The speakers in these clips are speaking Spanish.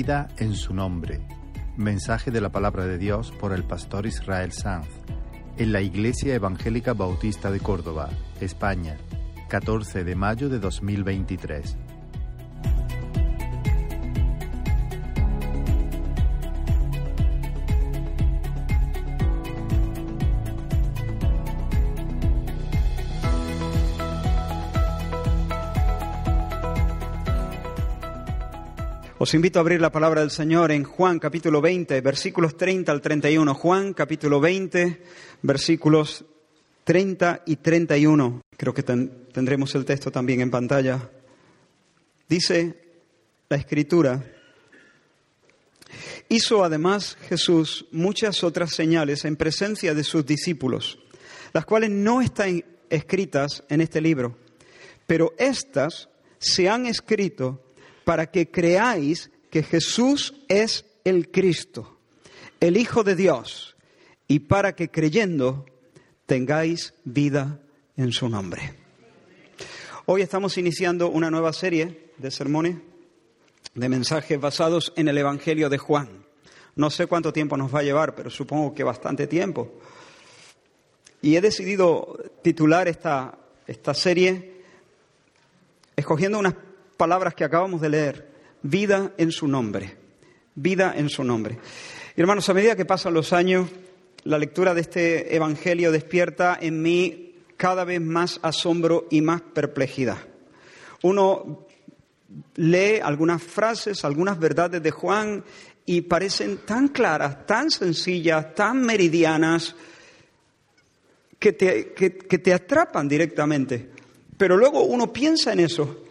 En su nombre. Mensaje de la palabra de Dios por el pastor Israel Sanz en la Iglesia Evangélica Bautista de Córdoba, España, 14 de mayo de 2023. Os invito a abrir la palabra del Señor en Juan capítulo 20, versículos 30 al 31. Juan capítulo 20, versículos 30 y 31. Creo que tendremos el texto también en pantalla. Dice la escritura, hizo además Jesús muchas otras señales en presencia de sus discípulos, las cuales no están escritas en este libro, pero estas se han escrito para que creáis que Jesús es el Cristo, el Hijo de Dios, y para que creyendo tengáis vida en su nombre. Hoy estamos iniciando una nueva serie de sermones, de mensajes basados en el Evangelio de Juan. No sé cuánto tiempo nos va a llevar, pero supongo que bastante tiempo. Y he decidido titular esta, esta serie escogiendo unas palabras que acabamos de leer, vida en su nombre, vida en su nombre. Y hermanos, a medida que pasan los años, la lectura de este Evangelio despierta en mí cada vez más asombro y más perplejidad. Uno lee algunas frases, algunas verdades de Juan y parecen tan claras, tan sencillas, tan meridianas, que te, que te atrapan directamente. Pero luego uno piensa en eso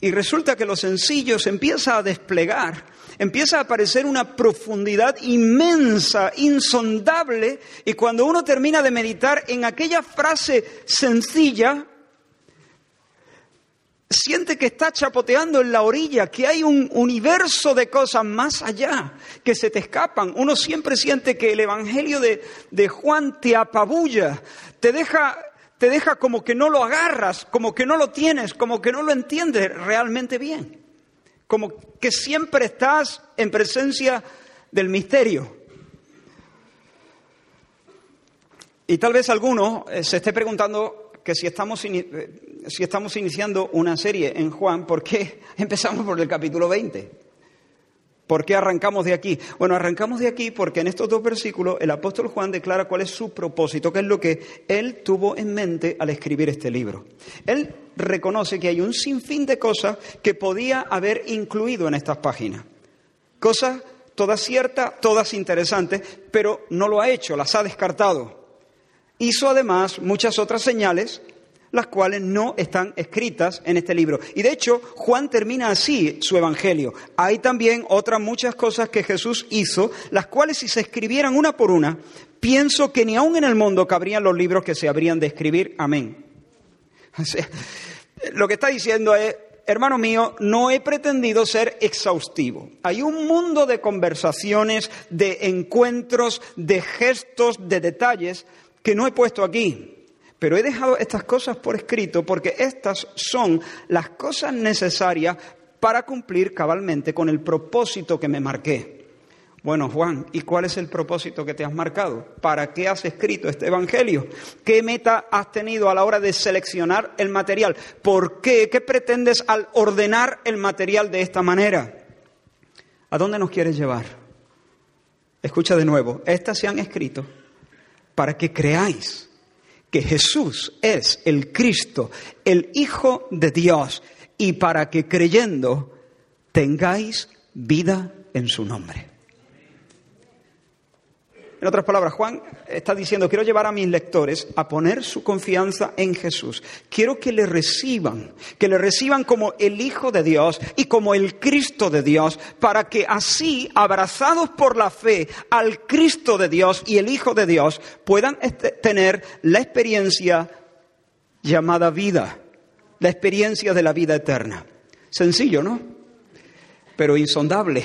y resulta que lo sencillo se empieza a desplegar, empieza a aparecer una profundidad inmensa, insondable, y cuando uno termina de meditar en aquella frase sencilla, siente que está chapoteando en la orilla, que hay un universo de cosas más allá que se te escapan. Uno siempre siente que el Evangelio de, de Juan te apabulla, te deja te deja como que no lo agarras, como que no lo tienes, como que no lo entiendes realmente bien, como que siempre estás en presencia del misterio. Y tal vez alguno eh, se esté preguntando que si estamos, eh, si estamos iniciando una serie en Juan, ¿por qué empezamos por el capítulo 20? ¿Por qué arrancamos de aquí? Bueno, arrancamos de aquí porque en estos dos versículos el apóstol Juan declara cuál es su propósito, qué es lo que él tuvo en mente al escribir este libro. Él reconoce que hay un sinfín de cosas que podía haber incluido en estas páginas. Cosas todas ciertas, todas interesantes, pero no lo ha hecho, las ha descartado. Hizo además muchas otras señales las cuales no están escritas en este libro. Y de hecho, Juan termina así su evangelio. Hay también otras muchas cosas que Jesús hizo, las cuales si se escribieran una por una, pienso que ni aún en el mundo cabrían los libros que se habrían de escribir. Amén. lo que está diciendo es, hermano mío, no he pretendido ser exhaustivo. Hay un mundo de conversaciones, de encuentros, de gestos, de detalles que no he puesto aquí. Pero he dejado estas cosas por escrito porque estas son las cosas necesarias para cumplir cabalmente con el propósito que me marqué. Bueno, Juan, ¿y cuál es el propósito que te has marcado? ¿Para qué has escrito este Evangelio? ¿Qué meta has tenido a la hora de seleccionar el material? ¿Por qué? ¿Qué pretendes al ordenar el material de esta manera? ¿A dónde nos quieres llevar? Escucha de nuevo, estas se han escrito para que creáis que Jesús es el Cristo, el Hijo de Dios, y para que creyendo tengáis vida en su nombre. En otras palabras, Juan está diciendo, quiero llevar a mis lectores a poner su confianza en Jesús. Quiero que le reciban, que le reciban como el Hijo de Dios y como el Cristo de Dios, para que así, abrazados por la fe al Cristo de Dios y el Hijo de Dios, puedan este, tener la experiencia llamada vida, la experiencia de la vida eterna. Sencillo, ¿no? Pero insondable.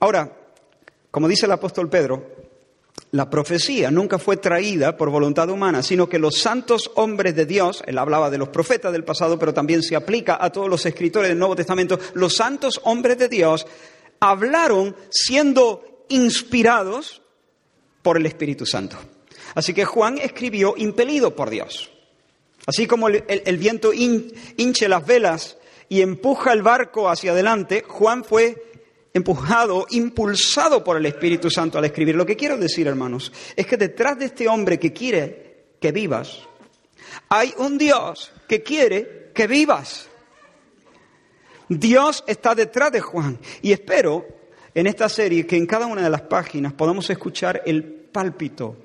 Ahora, como dice el apóstol Pedro, la profecía nunca fue traída por voluntad humana, sino que los santos hombres de Dios, él hablaba de los profetas del pasado, pero también se aplica a todos los escritores del Nuevo Testamento, los santos hombres de Dios hablaron siendo inspirados por el Espíritu Santo. Así que Juan escribió impelido por Dios. Así como el, viento hinche las velas y empuja el barco hacia adelante, Juan fue empujado, impulsado por el Espíritu Santo al escribir. Lo que quiero decir, hermanos, es que detrás de este hombre que quiere que vivas, hay un Dios que quiere que vivas. Dios está detrás de Juan y espero en esta serie que en cada una de las páginas podamos escuchar el pálpito,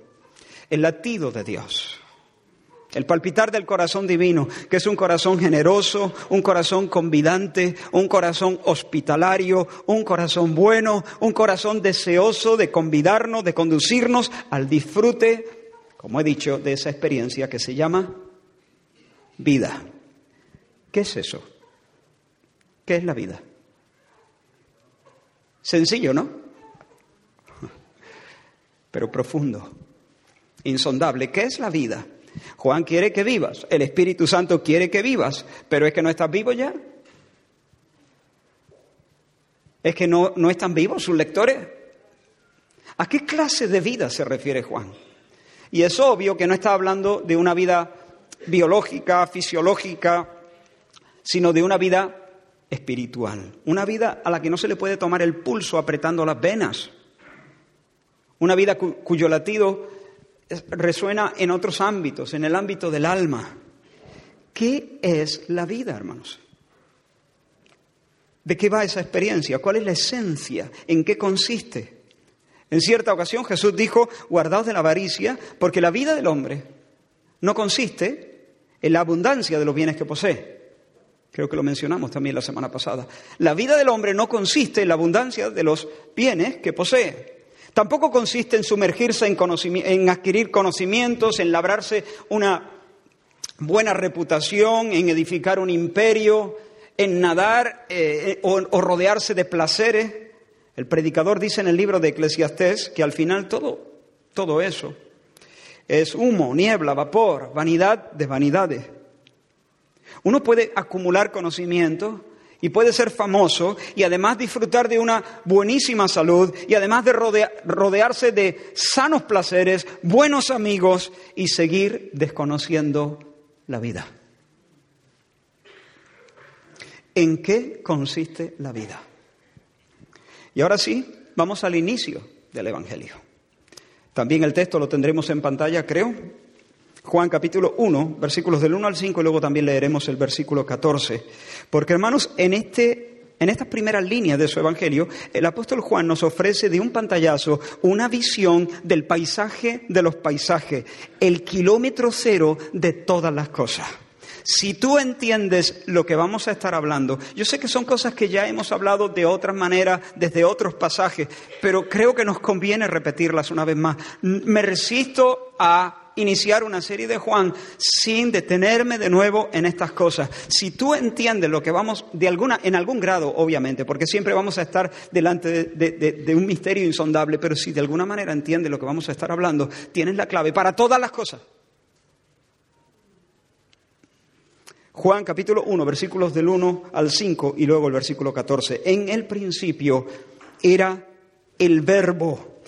el latido de Dios. El palpitar del corazón divino, que es un corazón generoso, un corazón convidante, un corazón hospitalario, un corazón bueno, un corazón deseoso de convidarnos, de conducirnos al disfrute, como he dicho, de esa experiencia que se llama vida. ¿Qué es eso? ¿Qué es la vida? Sencillo, ¿no? Pero profundo, insondable. ¿Qué es la vida? Juan quiere que vivas, el Espíritu Santo quiere que vivas, pero es que no estás vivo ya. Es que no, no están vivos sus lectores. ¿A qué clase de vida se refiere Juan? Y es obvio que no está hablando de una vida biológica, fisiológica, sino de una vida espiritual, una vida a la que no se le puede tomar el pulso apretando las venas, una vida cuyo latido resuena en otros ámbitos, en el ámbito del alma. ¿Qué es la vida, hermanos? ¿De qué va esa experiencia? ¿Cuál es la esencia? ¿En qué consiste? En cierta ocasión Jesús dijo, guardaos de la avaricia, porque la vida del hombre no consiste en la abundancia de los bienes que posee. Creo que lo mencionamos también la semana pasada. La vida del hombre no consiste en la abundancia de los bienes que posee. Tampoco consiste en sumergirse en, adquirir conocimientos, en labrarse una buena reputación, en edificar un imperio, en nadar eh, o, o rodearse de placeres. El predicador dice en el libro de Eclesiastés que al final todo, todo eso es humo, niebla, vapor, vanidad de vanidades. Uno puede acumular conocimiento, y puede ser famoso y además disfrutar de una buenísima salud y además de rodearse de sanos placeres, buenos amigos y seguir desconociendo la vida. ¿En qué consiste la vida? Y ahora sí, vamos al inicio del Evangelio. También el texto lo tendremos en pantalla, creo. Juan capítulo 1, versículos del 1 al 5 y luego también leeremos el versículo 14. Porque hermanos, en, este, en estas primeras líneas de su Evangelio, el apóstol Juan nos ofrece de un pantallazo una visión del paisaje de los paisajes, el kilómetro cero de todas las cosas. Si tú entiendes lo que vamos a estar hablando, yo sé que son cosas que ya hemos hablado de otras maneras, desde otros pasajes, pero creo que nos conviene repetirlas una vez más. Me resisto a iniciar una serie de Juan sin detenerme de nuevo en estas cosas. Si tú entiendes lo que vamos, de alguna, en algún grado, obviamente, porque siempre vamos a estar delante de, un misterio insondable, pero si de alguna manera entiendes lo que vamos a estar hablando, tienes la clave para todas las cosas. Juan capítulo 1, versículos del 1 al 5 y luego el versículo 14. En el principio era el verbo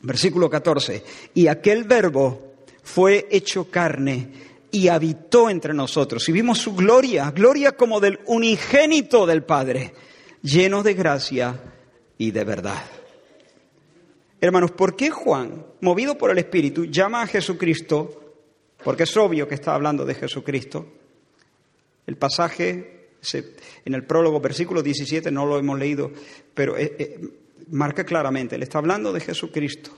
Versículo 14. Y aquel verbo fue hecho carne y habitó entre nosotros. Y vimos su gloria, gloria como del unigénito del Padre, lleno de gracia y de verdad. Hermanos, ¿por qué Juan, movido por el Espíritu, llama a Jesucristo? Porque es obvio que está hablando de Jesucristo. El pasaje en el prólogo, versículo 17, no lo hemos leído, pero eh, eh, marca claramente, le está hablando de Jesucristo.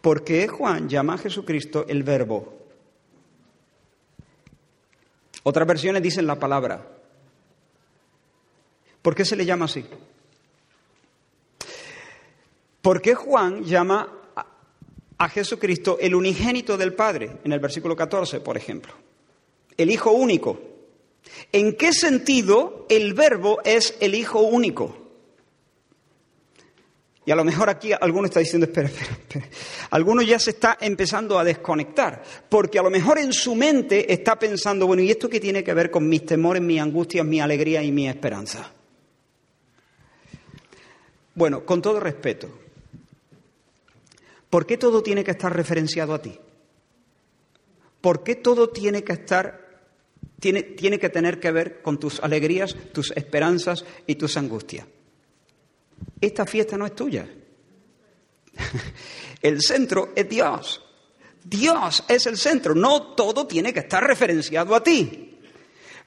¿Por qué Juan llama a Jesucristo el verbo? Otras versiones dicen la palabra. ¿Por qué se le llama así? ¿Por qué Juan llama a Jesucristo el unigénito del Padre? En el versículo 14, por ejemplo. El Hijo único. ¿En qué sentido el verbo es el Hijo único? Y a lo mejor aquí alguno está diciendo, espera, espera, espera. Alguno ya se está empezando a desconectar, porque a lo mejor en su mente está pensando, bueno, ¿y esto qué tiene que ver con mis temores, mis angustias, mi alegría y mi esperanza? Bueno, con todo respeto, ¿por qué todo tiene que estar referenciado a ti? ¿Por qué todo tiene que estar, tiene, tiene que tener que ver con tus alegrías, tus esperanzas y tus angustias? Esta fiesta no es tuya. El centro es Dios. Dios es el centro. No todo tiene que estar referenciado a ti.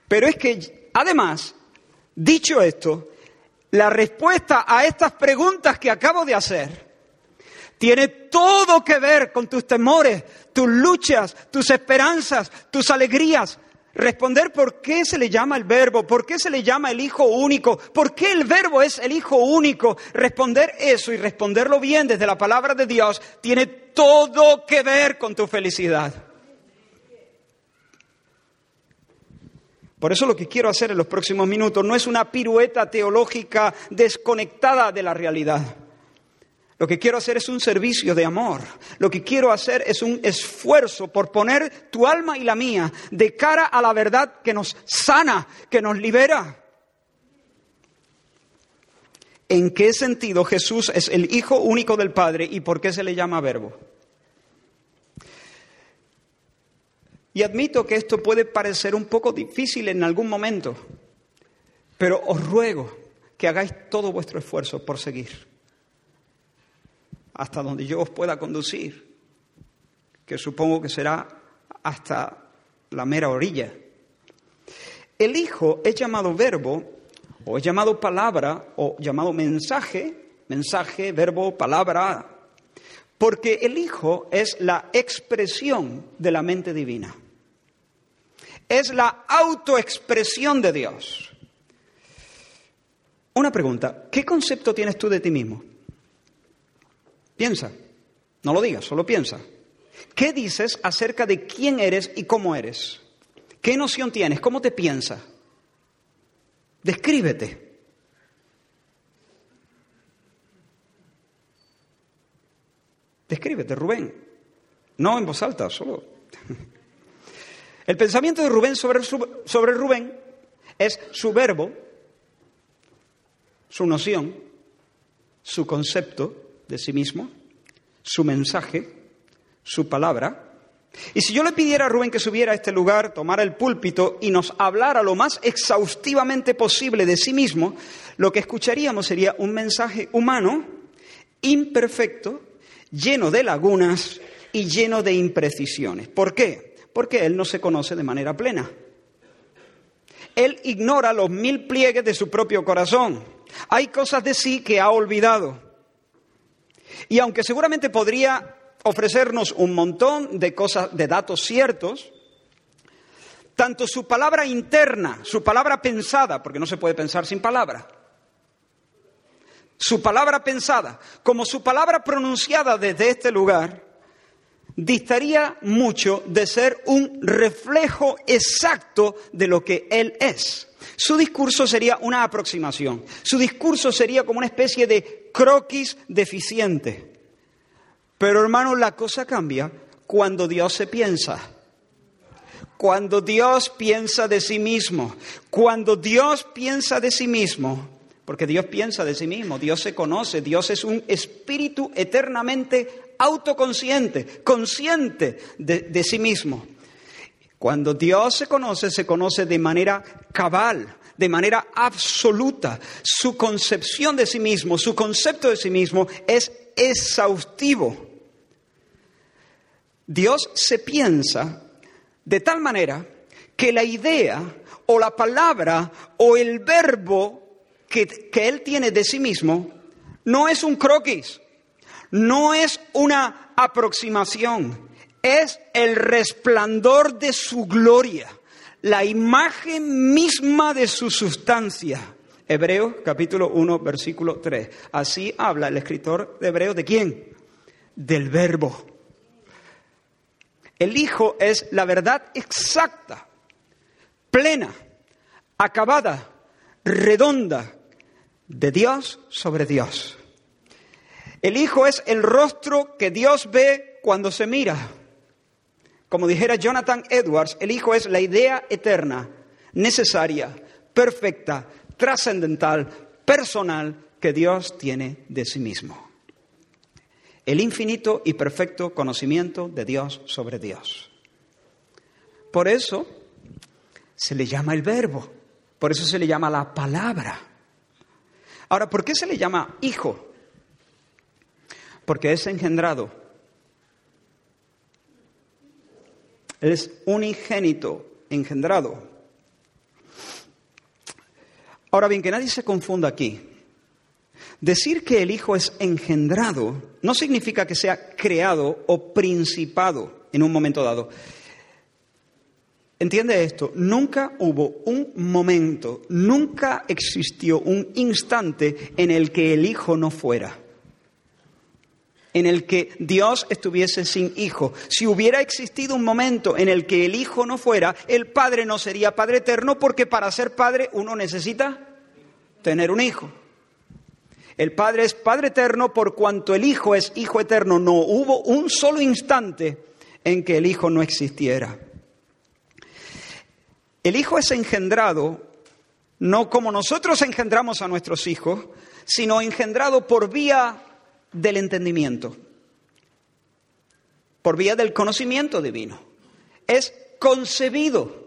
Pero es que, además, dicho esto, la respuesta a estas preguntas que acabo de hacer tiene todo que ver con tus temores, tus luchas, tus esperanzas, tus alegrías, Responder por qué se le llama el verbo, por qué se le llama el Hijo único, por qué el verbo es el Hijo único. Responder eso y responderlo bien desde la palabra de Dios tiene todo que ver con tu felicidad. Por eso lo que quiero hacer en los próximos minutos no es una pirueta teológica desconectada de la realidad. Lo que quiero hacer es un servicio de amor. Lo que quiero hacer es un esfuerzo por poner tu alma y la mía de cara a la verdad que nos sana, que nos libera. ¿En qué sentido Jesús es el Hijo único del Padre y por qué se le llama verbo? Y admito que esto puede parecer un poco difícil en algún momento, pero os ruego que hagáis todo vuestro esfuerzo por seguir hasta donde yo os pueda conducir, que supongo que será hasta la mera orilla. El Hijo es llamado verbo, o es llamado palabra, o llamado mensaje, mensaje, verbo, palabra, porque el Hijo es la expresión de la mente divina. Es la autoexpresión de Dios. Una pregunta, ¿qué concepto tienes tú de ti mismo? Piensa, no lo digas, solo piensa. ¿Qué dices acerca de quién eres y cómo eres? ¿Qué noción tienes? ¿Cómo te piensas? Descríbete. Descríbete, Rubén. No en voz alta, solo. El pensamiento de Rubén sobre, sobre Rubén es su verbo, su noción, su concepto, de sí mismo, su mensaje, su palabra. Y si yo le pidiera a Rubén que subiera a este lugar, tomara el púlpito y nos hablara lo más exhaustivamente posible de sí mismo, lo que escucharíamos sería un mensaje humano, imperfecto, lleno de lagunas y lleno de imprecisiones. ¿Por qué? Porque él no se conoce de manera plena. Él ignora los mil pliegues de su propio corazón. Hay cosas de sí que ha olvidado. Y aunque seguramente podría ofrecernos un montón de cosas, de datos ciertos, tanto su palabra interna, su palabra pensada, porque no se puede pensar sin palabra, su palabra pensada, como su palabra pronunciada desde este lugar, distaría mucho de ser un reflejo exacto de lo que Él es. Su discurso sería una aproximación, su discurso sería como una especie de croquis deficiente. Pero hermano, la cosa cambia cuando Dios se piensa. Cuando Dios piensa de sí mismo, cuando Dios piensa de sí mismo, porque Dios piensa de sí mismo, Dios se conoce, Dios es un espíritu eternamente autoconsciente, consciente de, de sí mismo. Cuando Dios se conoce, se conoce de manera cabal, de manera absoluta. Su concepción de sí mismo, su concepto de sí mismo es exhaustivo. Dios se piensa de tal manera que la idea o la palabra o el verbo que, que Él tiene de sí mismo no es un croquis, no es una aproximación, es el resplandor de su gloria, la imagen misma de su sustancia. Hebreos capítulo 1, versículo 3. Así habla el escritor de Hebreos de quién? Del verbo. El Hijo es la verdad exacta, plena, acabada, redonda de Dios sobre Dios. El Hijo es el rostro que Dios ve cuando se mira. Como dijera Jonathan Edwards, el Hijo es la idea eterna, necesaria, perfecta, trascendental, personal que Dios tiene de sí mismo. El infinito y perfecto conocimiento de Dios sobre Dios. Por eso se le llama el verbo, por eso se le llama la palabra. Ahora, ¿por qué se le llama hijo? porque es engendrado. Él es unigénito, engendrado. Ahora bien, que nadie se confunda aquí. Decir que el Hijo es engendrado no significa que sea creado o principado en un momento dado. Entiende esto, nunca hubo un momento, nunca existió un instante en el que el Hijo no fuera en el que Dios estuviese sin hijo. Si hubiera existido un momento en el que el hijo no fuera, el padre no sería padre eterno porque para ser padre uno necesita tener un hijo. El padre es padre eterno por cuanto el hijo es hijo eterno. No hubo un solo instante en que el hijo no existiera. El hijo es engendrado no como nosotros engendramos a nuestros hijos, sino engendrado por vía del entendimiento, por vía del conocimiento divino. Es concebido.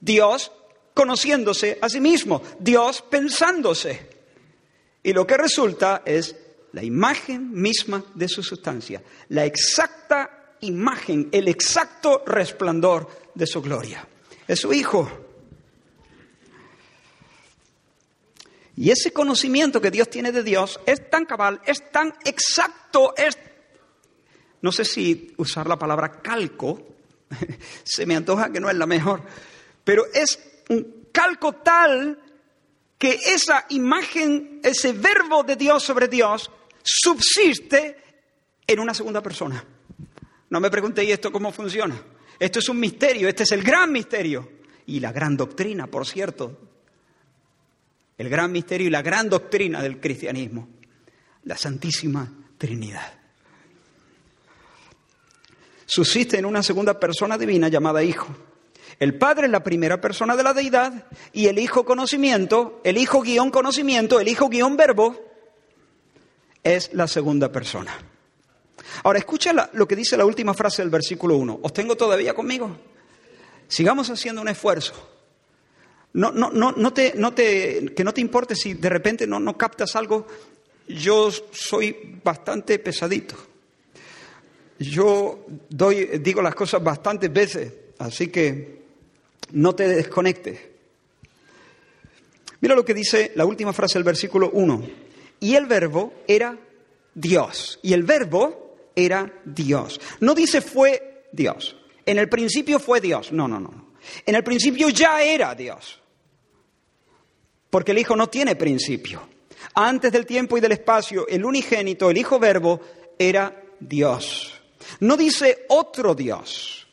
Dios conociéndose a sí mismo, Dios pensándose. Y lo que resulta es la imagen misma de su sustancia, la exacta imagen, el exacto resplandor de su gloria. Es su Hijo. Y ese conocimiento que Dios tiene de Dios es tan cabal, es tan exacto, es... No sé si usar la palabra calco, se me antoja que no es la mejor, pero es un calco tal que esa imagen, ese verbo de Dios sobre Dios, subsiste en una segunda persona. No me preguntéis esto cómo funciona. Esto es un misterio, este es el gran misterio. Y la gran doctrina, por cierto, el gran misterio y la gran doctrina del cristianismo, la Santísima Trinidad. Subsiste en una segunda persona divina llamada Hijo. El Padre es la primera persona de la deidad y el Hijo conocimiento, el Hijo guion conocimiento, el Hijo guion verbo, es la segunda persona. Ahora, escucha lo que dice la última frase del versículo 1. ¿Os tengo todavía conmigo? Sigamos haciendo un esfuerzo. No, no, no, no te, no te, que no te importe si de repente no, no captas algo. Yo soy bastante pesadito. Yo doy, digo las cosas bastantes veces, así que no te desconectes. Mira lo que dice la última frase del versículo 1. Y el verbo era Dios. Y el verbo era Dios. No dice fue Dios. En el principio fue Dios. No, no, no. En el principio ya era Dios porque el Hijo no tiene principio. Antes del tiempo y del espacio, el unigénito, el Hijo Verbo, era Dios. No dice otro Dios.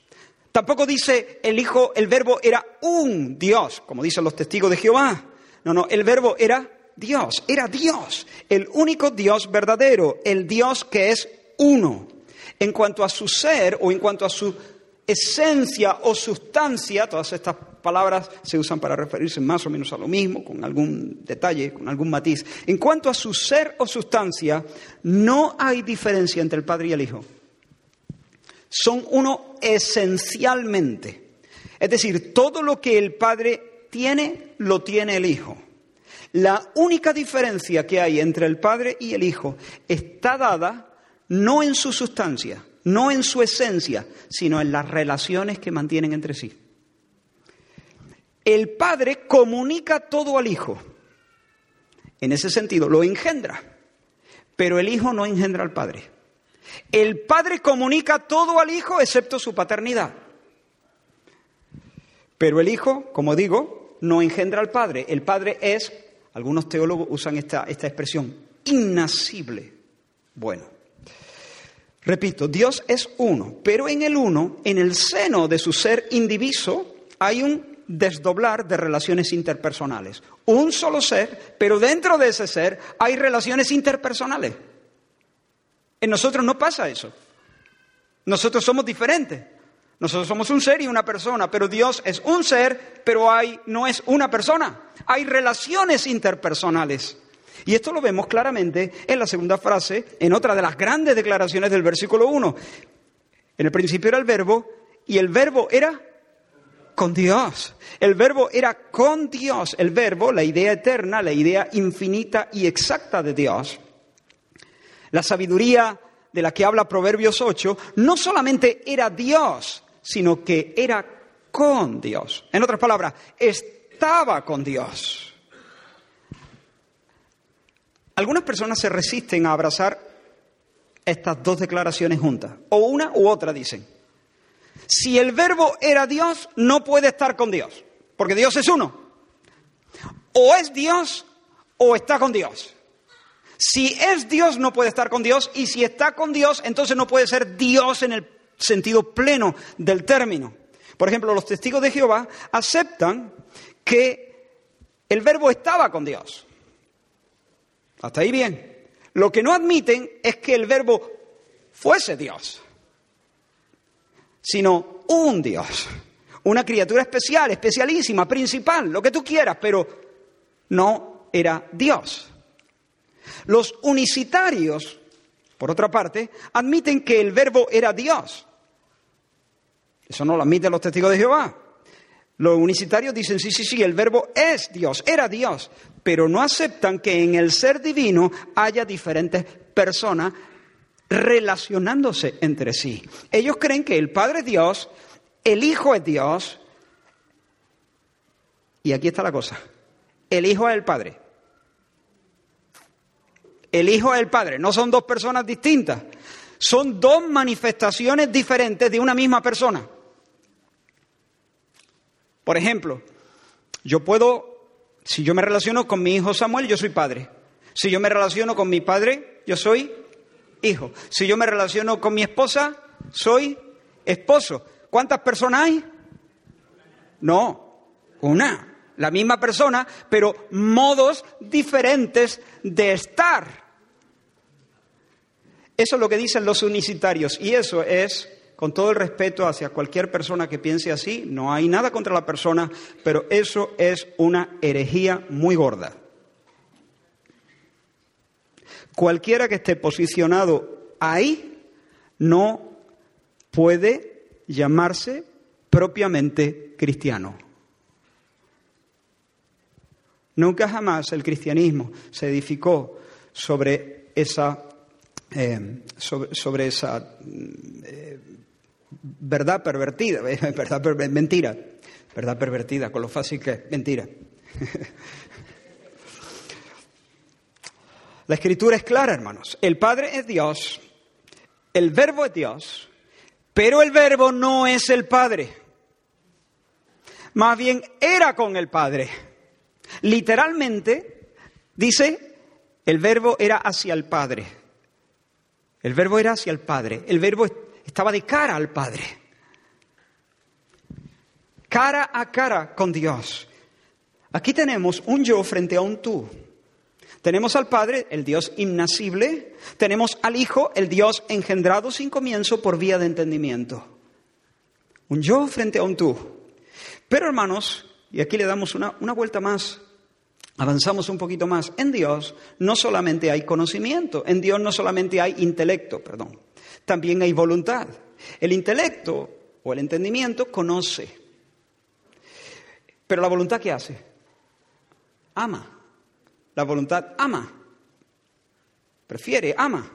Tampoco dice el Hijo, el Verbo era un Dios, como dicen los testigos de Jehová. No, no, el Verbo era Dios, era Dios, el único Dios verdadero, el Dios que es uno. En cuanto a su ser o en cuanto a su esencia o sustancia, todas estas palabras se usan para referirse más o menos a lo mismo, con algún detalle, con algún matiz. En cuanto a su ser o sustancia, no hay diferencia entre el Padre y el Hijo. Son uno esencialmente. Es decir, todo lo que el Padre tiene, lo tiene el Hijo. La única diferencia que hay entre el Padre y el Hijo está dada no en su sustancia, no en su esencia, sino en las relaciones que mantienen entre sí. El Padre comunica todo al Hijo. En ese sentido, lo engendra. Pero el Hijo no engendra al Padre. El Padre comunica todo al Hijo excepto su paternidad. Pero el Hijo, como digo, no engendra al Padre. El Padre es, algunos teólogos usan esta, esta expresión, innacible. Bueno, repito, Dios es uno, pero en el uno, en el seno de su ser indiviso, hay un desdoblar de relaciones interpersonales. Un solo ser, pero dentro de ese ser hay relaciones interpersonales. En nosotros no pasa eso. Nosotros somos diferentes. Nosotros somos un ser y una persona, pero Dios es un ser, pero hay no es una persona. Hay relaciones interpersonales. Y esto lo vemos claramente en la segunda frase, en otra de las grandes declaraciones del versículo 1. En el principio era el verbo y el verbo era con Dios. El verbo era con Dios. El verbo, la idea eterna, la idea infinita y exacta de Dios. La sabiduría de la que habla Proverbios 8 no solamente era Dios, sino que era con Dios. En otras palabras, estaba con Dios. Algunas personas se resisten a abrazar estas dos declaraciones juntas, o una u otra dicen. Si el verbo era Dios, no puede estar con Dios, porque Dios es uno. O es Dios o está con Dios. Si es Dios, no puede estar con Dios, y si está con Dios, entonces no puede ser Dios en el sentido pleno del término. Por ejemplo, los testigos de Jehová aceptan que el verbo estaba con Dios. Hasta ahí bien. Lo que no admiten es que el verbo fuese Dios sino un Dios, una criatura especial, especialísima, principal, lo que tú quieras, pero no era Dios. Los unicitarios, por otra parte, admiten que el verbo era Dios. Eso no lo admiten los testigos de Jehová. Los unicitarios dicen, sí, sí, sí, el verbo es Dios, era Dios, pero no aceptan que en el ser divino haya diferentes personas relacionándose entre sí. Ellos creen que el Padre es Dios, el Hijo es Dios, y aquí está la cosa, el Hijo es el Padre. El Hijo es el Padre, no son dos personas distintas, son dos manifestaciones diferentes de una misma persona. Por ejemplo, yo puedo, si yo me relaciono con mi hijo Samuel, yo soy padre. Si yo me relaciono con mi padre, yo soy hijo. Si yo me relaciono con mi esposa, soy esposo. ¿Cuántas personas hay? No, una. La misma persona, pero modos diferentes de estar. Eso es lo que dicen los unicitarios y eso es, con todo el respeto hacia cualquier persona que piense así, no hay nada contra la persona, pero eso es una herejía muy gorda. Cualquiera que esté posicionado ahí no puede llamarse propiamente cristiano. Nunca jamás el cristianismo se edificó sobre esa, eh, sobre, esa eh, verdad pervertida, verdad mentira, verdad pervertida, con lo fácil que es, mentira. La escritura es clara, hermanos. El Padre es Dios, el Verbo es Dios, pero el Verbo no es el Padre. Más bien era con el Padre. Literalmente, dice, el Verbo era hacia el Padre. El Verbo era hacia el Padre. El Verbo estaba de cara al Padre. Cara a cara con Dios. Aquí tenemos un yo frente a un tú. Tenemos al Padre, el Dios innacible, tenemos al Hijo, el Dios engendrado sin comienzo por vía de entendimiento. Un yo frente a un tú. Pero hermanos, y aquí le damos una, una vuelta más, avanzamos un poquito más, en Dios no solamente hay conocimiento, en Dios no solamente hay intelecto, perdón, también hay voluntad. El intelecto o el entendimiento conoce, pero la voluntad ¿qué hace? Ama. La voluntad ama, prefiere, ama.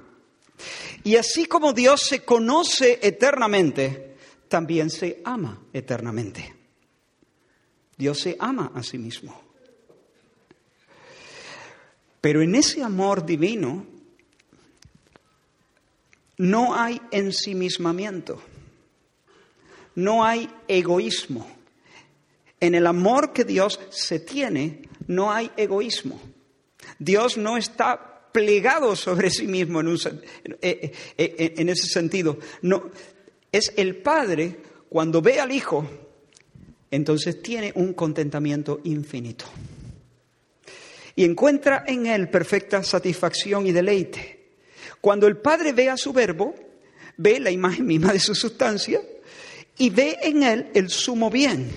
Y así como Dios se conoce eternamente, también se ama eternamente. Dios se ama a sí mismo. Pero en ese amor divino no hay ensimismamiento, no hay egoísmo. En el amor que Dios se tiene, no hay egoísmo. Dios no está plegado sobre sí mismo en, eh, eh, eh, en ese sentido. No, es el Padre cuando ve al Hijo, entonces tiene un contentamiento infinito. Y encuentra en Él perfecta satisfacción y deleite. Cuando el Padre ve a su verbo, ve la imagen misma de su sustancia y ve en Él el sumo bien.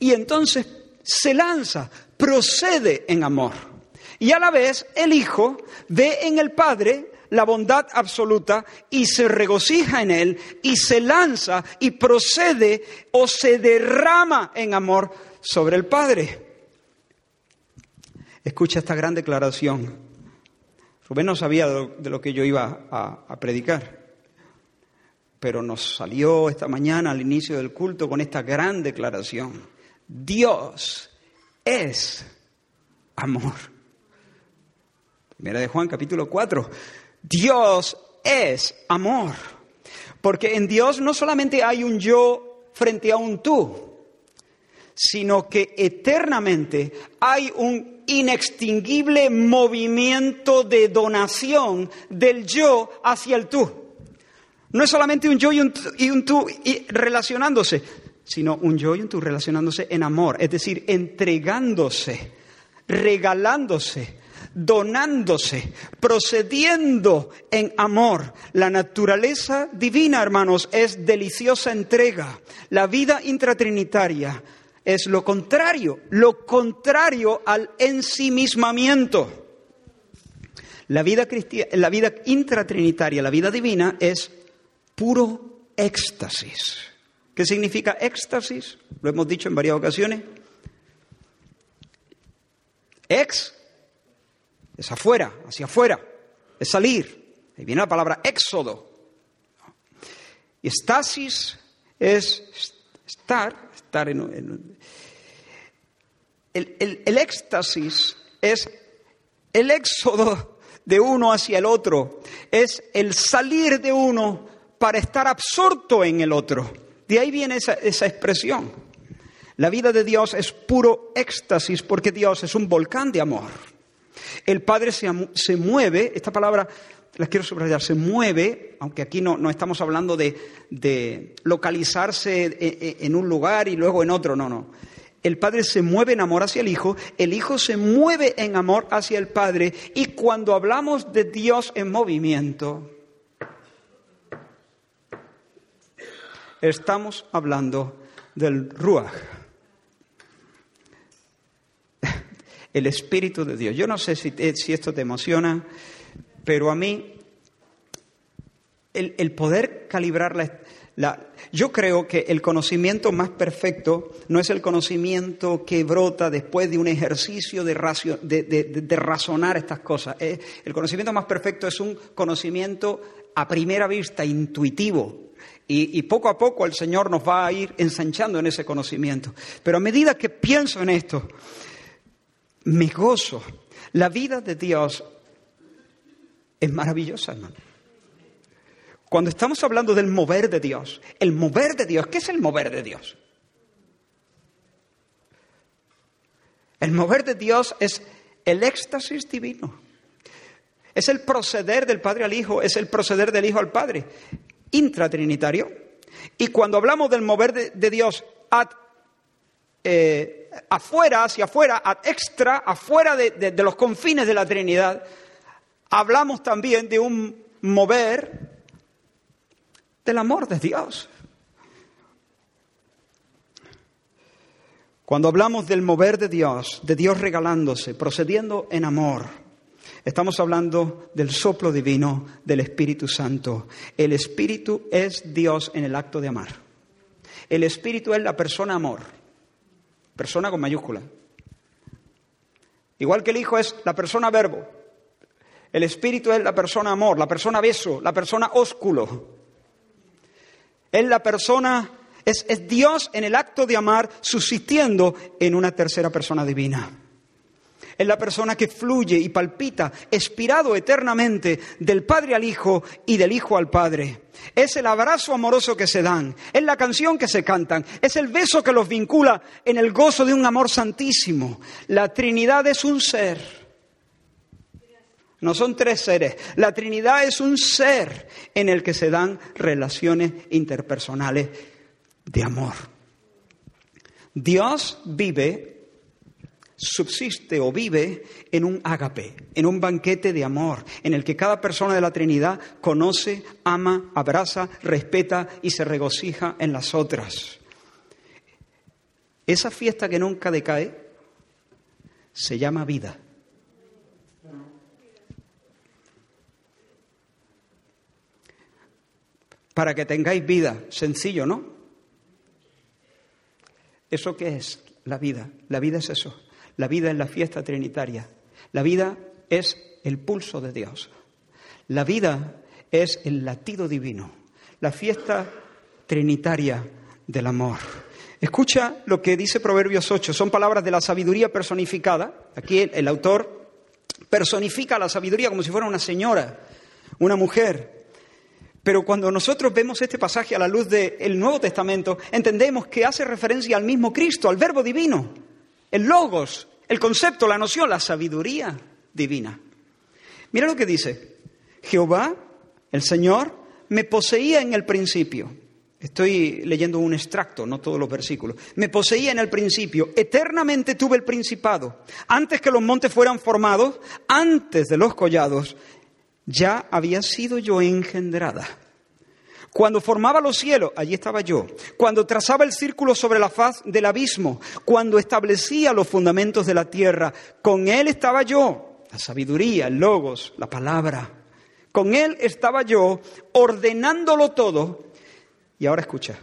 Y entonces se lanza, procede en amor. Y a la vez el Hijo ve en el Padre la bondad absoluta y se regocija en él y se lanza y procede o se derrama en amor sobre el Padre. Escucha esta gran declaración. Rubén no sabía de lo que yo iba a, predicar, pero nos salió esta mañana al inicio del culto con esta gran declaración. Dios es amor. Primera de Juan capítulo 4. Dios es amor. Porque en Dios no solamente hay un yo frente a un tú, sino que eternamente hay un inextinguible movimiento de donación del yo hacia el tú. No es solamente un yo y un, y un tú relacionándose, sino un yo y un tú relacionándose en amor, es decir, entregándose, regalándose, donándose, procediendo en amor. La naturaleza divina, hermanos, es deliciosa entrega. La vida intratrinitaria es lo contrario, lo contrario al ensimismamiento. La vida, la vida intratrinitaria, la vida divina, es puro éxtasis. ¿Qué significa éxtasis? Lo hemos dicho en varias ocasiones. Ex es afuera, hacia afuera, es salir. Ahí viene la palabra éxodo. Y estasis es estar, estar en, el, el éxtasis es el éxodo de uno hacia el otro, es el salir de uno para estar absorto en el otro. De ahí viene esa, esa, expresión. La vida de Dios es puro éxtasis porque Dios es un volcán de amor. El Padre se, mueve, esta palabra la quiero subrayar, se mueve, aunque aquí no, no estamos hablando de, de localizarse e, e, en un lugar y luego en otro, no, no. El Padre se mueve en amor hacia el Hijo, el Hijo se mueve en amor hacia el Padre y cuando hablamos de Dios en movimiento, estamos hablando del Ruach el Espíritu de Dios. Yo no sé si, esto te emociona, pero a mí el, poder calibrar la, Yo creo que el conocimiento más perfecto no es el conocimiento que brota después de un ejercicio de, de, razonar estas cosas. Eh, el conocimiento más perfecto es un conocimiento a primera vista, intuitivo, y, poco a poco el Señor nos va a ir ensanchando en ese conocimiento. Pero a medida que pienso en esto, me gozo. La vida de Dios es maravillosa, hermano. Cuando estamos hablando del mover de Dios, el mover de Dios, ¿qué es el mover de Dios? El mover de Dios es el éxtasis divino. Es el proceder del Padre al Hijo, es el proceder del Hijo al Padre, intratrinitario. Y cuando hablamos del mover de, Dios ad eh, afuera, hacia afuera, extra, afuera de, los confines de la Trinidad, hablamos también de un mover del amor de Dios. Cuando hablamos del mover de Dios, de Dios regalándose, procediendo en amor, estamos hablando del soplo divino del Espíritu Santo. El Espíritu es Dios en el acto de amar. El Espíritu es la persona amor. Persona con mayúscula. Igual que el Hijo es la persona verbo. El Espíritu es la persona amor, la persona beso, la persona ósculo. Es la persona, es, es Dios en el acto de amar subsistiendo en una tercera persona divina. Es la persona que fluye y palpita, expirado eternamente del Padre al Hijo y del Hijo al Padre. Es el abrazo amoroso que se dan, es la canción que se cantan, es el beso que los vincula en el gozo de un amor santísimo. La Trinidad es un ser. No son tres seres. La Trinidad es un ser en el que se dan relaciones interpersonales de amor. Dios vive subsiste o vive en un ágape, en un banquete de amor, en el que cada persona de la Trinidad conoce, ama, abraza, respeta y se regocija en las otras. Esa fiesta que nunca decae se llama vida. Para que tengáis vida, sencillo, ¿no? ¿Eso qué es? La vida. La vida es eso. La vida es la fiesta trinitaria. La vida es el pulso de Dios. La vida es el latido divino. La fiesta trinitaria del amor. Escucha lo que dice Proverbios 8. Son palabras de la sabiduría personificada. Aquí el, autor personifica la sabiduría como si fuera una señora, una mujer. Pero cuando nosotros vemos este pasaje a la luz del Nuevo Testamento, entendemos que hace referencia al mismo Cristo, al Verbo Divino el logos, el concepto, la noción, la sabiduría divina. Mira lo que dice. Jehová, el Señor, me poseía en el principio. Estoy leyendo un extracto, no todos los versículos. Me poseía en el principio. Eternamente tuve el principado. Antes que los montes fueran formados, antes de los collados, ya había sido yo engendrada. Cuando formaba los cielos, allí estaba yo. Cuando trazaba el círculo sobre la faz del abismo, cuando establecía los fundamentos de la tierra, con Él estaba yo. La sabiduría, el logos, la palabra. Con Él estaba yo ordenándolo todo. Y ahora escucha.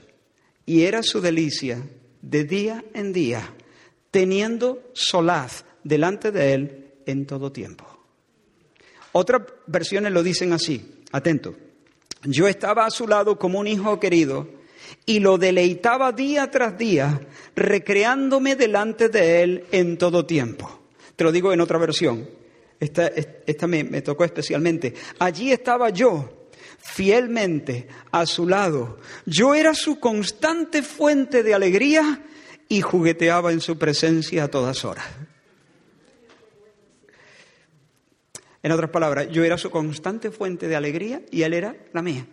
Y era su delicia de día en día, teniendo solaz delante de Él en todo tiempo. Otras versiones lo dicen así. Atento. Yo estaba a su lado como un hijo querido y lo deleitaba día tras día, recreándome delante de él en todo tiempo. Te lo digo en otra versión. Esta, esta me, me tocó especialmente. Allí estaba yo, fielmente a su lado. Yo era su constante fuente de alegría y jugueteaba en su presencia a todas horas. En otras palabras, yo era su constante fuente de alegría y él era la mía.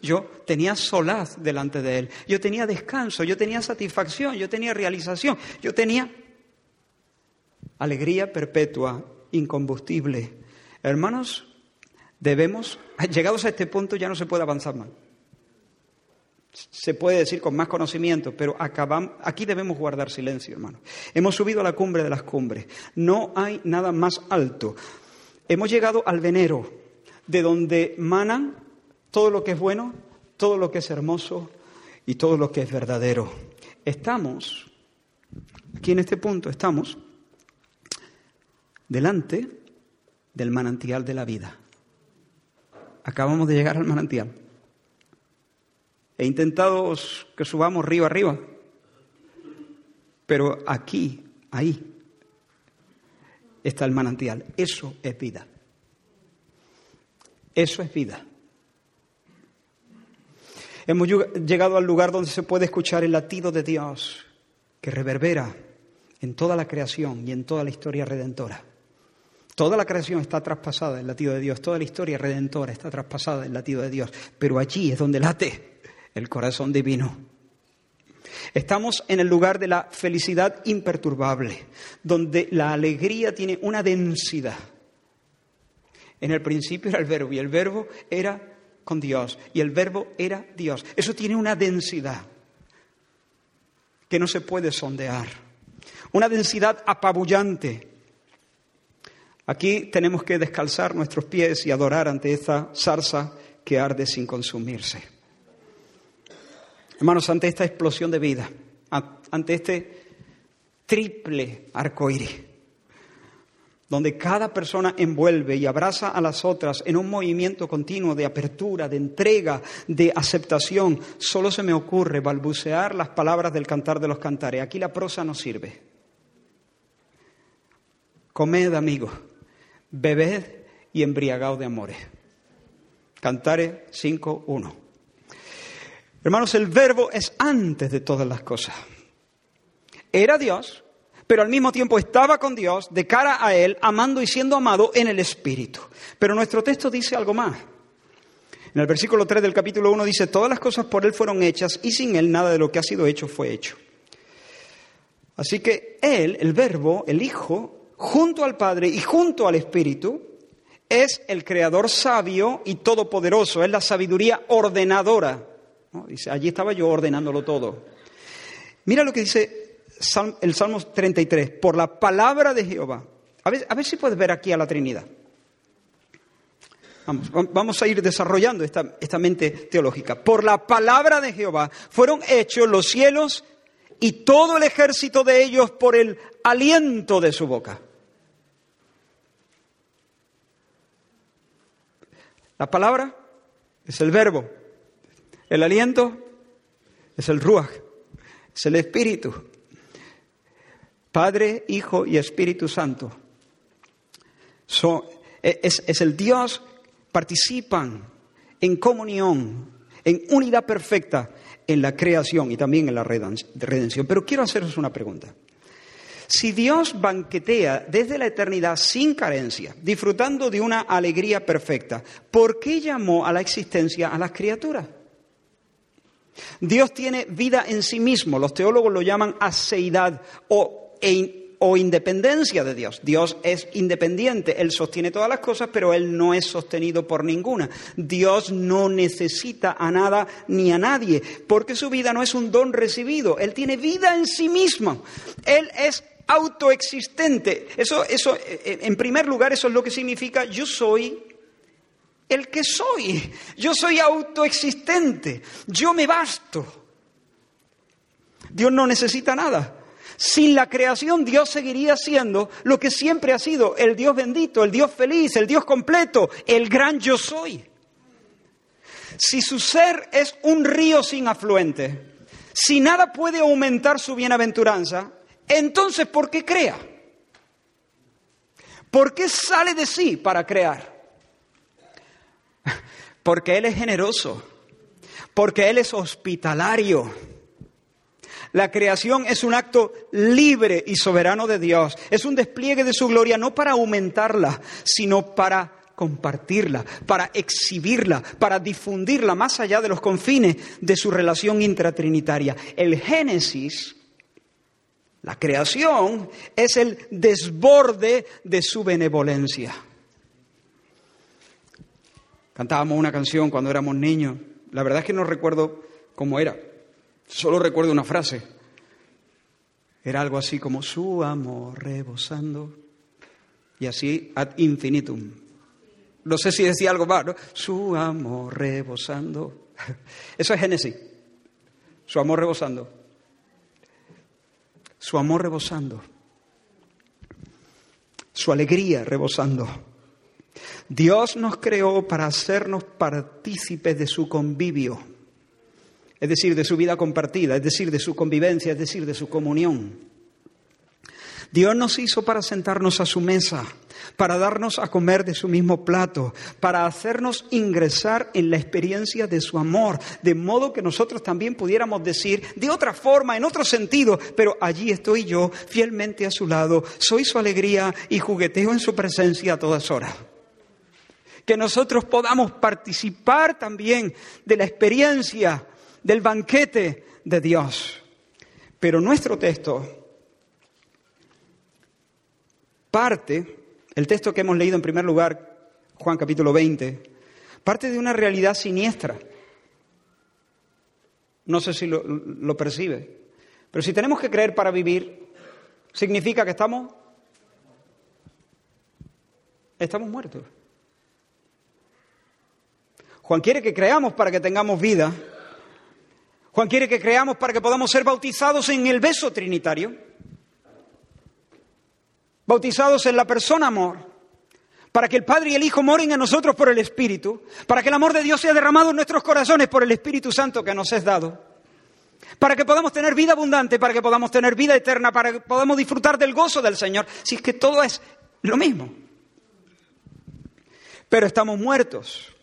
Yo tenía solaz delante de él, yo tenía descanso, yo tenía satisfacción, yo tenía realización, yo tenía alegría perpetua, incombustible. Hermanos, debemos, llegados a este punto ya no se puede avanzar más se puede decir con más conocimiento, pero aquí debemos guardar silencio, hermano. Hemos subido a la cumbre de las cumbres. No hay nada más alto. Hemos llegado al venero, de donde manan todo lo que es bueno, todo lo que es hermoso y todo lo que es verdadero. Estamos, aquí en este punto, estamos delante del manantial de la vida. Acabamos de llegar al manantial. He intentado que subamos río arriba, pero aquí, ahí, está el manantial. Eso es vida. Eso es vida. Hemos llegado al lugar donde se puede escuchar el latido de Dios que reverbera en toda la creación y en toda la historia redentora. Toda la creación está traspasada el latido de Dios, toda la historia redentora está traspasada el latido de Dios, pero allí es donde late el corazón divino. Estamos en el lugar de la felicidad imperturbable, donde la alegría tiene una densidad. En el principio era el verbo y el verbo era con Dios y el verbo era Dios. Eso tiene una densidad que no se puede sondear, una densidad apabullante. Aquí tenemos que descalzar nuestros pies y adorar ante esta zarza que arde sin consumirse. Hermanos, ante esta explosión de vida, ante este triple arcoíris, donde cada persona envuelve y abraza a las otras en un movimiento continuo de apertura, de entrega, de aceptación, solo se me ocurre balbucear las palabras del cantar de los cantares. Aquí la prosa no sirve. comed amigos, bebed y embriagaos de amores. Cantare 5.1. Hermanos, el verbo es antes de todas las cosas. Era Dios, pero al mismo tiempo estaba con Dios, de cara a Él, amando y siendo amado en el Espíritu. Pero nuestro texto dice algo más. En el versículo 3 del capítulo 1 dice, todas las cosas por Él fueron hechas y sin Él nada de lo que ha sido hecho fue hecho. Así que Él, el Verbo, el Hijo, junto al Padre y junto al Espíritu, es el Creador sabio y todopoderoso, es la sabiduría ordenadora. Dice, allí estaba yo ordenándolo todo. Mira lo que dice el Salmo 33, por la palabra de Jehová. A ver, a ver si puedes ver aquí a la Trinidad. Vamos, vamos a ir desarrollando esta, esta mente teológica. Por la palabra de Jehová fueron hechos los cielos y todo el ejército de ellos por el aliento de su boca. La palabra es el verbo, el aliento es el ruach, es el espíritu. Padre, Hijo y Espíritu Santo. E, es, el Dios, participan en comunión, en unidad perfecta en la creación y también en la redención. Pero quiero haceros una pregunta. Si Dios banquetea desde la eternidad sin carencia, disfrutando de una alegría perfecta, ¿por qué llamó a la existencia a las criaturas? Dios tiene vida en sí mismo, los teólogos lo llaman aseidad o independencia de Dios. Dios es independiente, Él sostiene todas las cosas, pero Él no es sostenido por ninguna. Dios no necesita a nada ni a nadie, porque su vida no es un don recibido, Él tiene vida en sí mismo. Él es autoexistente. Eso, eso, eh, en primer lugar, eso es lo que significa yo soy el que soy. Yo soy autoexistente. Yo me basto. Dios no necesita nada. Sin la creación Dios seguiría siendo lo que siempre ha sido, el Dios bendito, el Dios feliz, el Dios completo, el gran yo soy. Si su ser es un río sin afluente, si nada puede aumentar su bienaventuranza, entonces ¿por qué crea? ¿Por qué sale de sí para crear? Porque Él es generoso, porque Él es hospitalario la creación es un acto libre y soberano de Dios. Es un despliegue de su gloria no para aumentarla, sino para compartirla, para exhibirla, para difundirla más allá de los confines de su relación intratrinitaria. El Génesis, la creación, es el desborde de su benevolencia. Cantábamos una canción cuando éramos niños. La verdad es que no recuerdo cómo era. Solo recuerdo una frase. Era algo así como su amor rebosando y así ad infinitum. No sé si decía algo más. Su amor rebosando. Eso es Génesis. Su amor rebosando. Su amor rebosando. Su alegría rebosando. Dios nos creó para hacernos partícipes de su convivio es decir, de su vida compartida, es decir, de su convivencia, es decir, de su comunión. Dios nos hizo para sentarnos a su mesa, para darnos a comer de su mismo plato, para hacernos ingresar en la experiencia de su amor, de modo que nosotros también pudiéramos decir de otra forma, en otro sentido, pero allí estoy yo, fielmente a su lado, soy su alegría y jugueteo en su presencia a todas horas. Que nosotros podamos participar también de la experiencia del banquete de Dios. Pero nuestro texto parte, el texto que hemos leído en primer lugar, Juan capítulo 20, parte de una realidad siniestra. No sé si lo, percibe. Pero si tenemos que creer para vivir, significa que estamos estamos muertos. Juan quiere que creamos para que tengamos vida, Juan quiere que creamos para que podamos ser bautizados en el beso trinitario, bautizados en la persona amor, para que el Padre y el Hijo moren en nosotros por el Espíritu, para que el amor de Dios sea derramado en nuestros corazones por el Espíritu Santo que nos es dado, para que podamos tener vida abundante, para que podamos tener vida eterna, para que podamos disfrutar del gozo del Señor. Si es que todo es Lo mismo. Pero estamos muertos.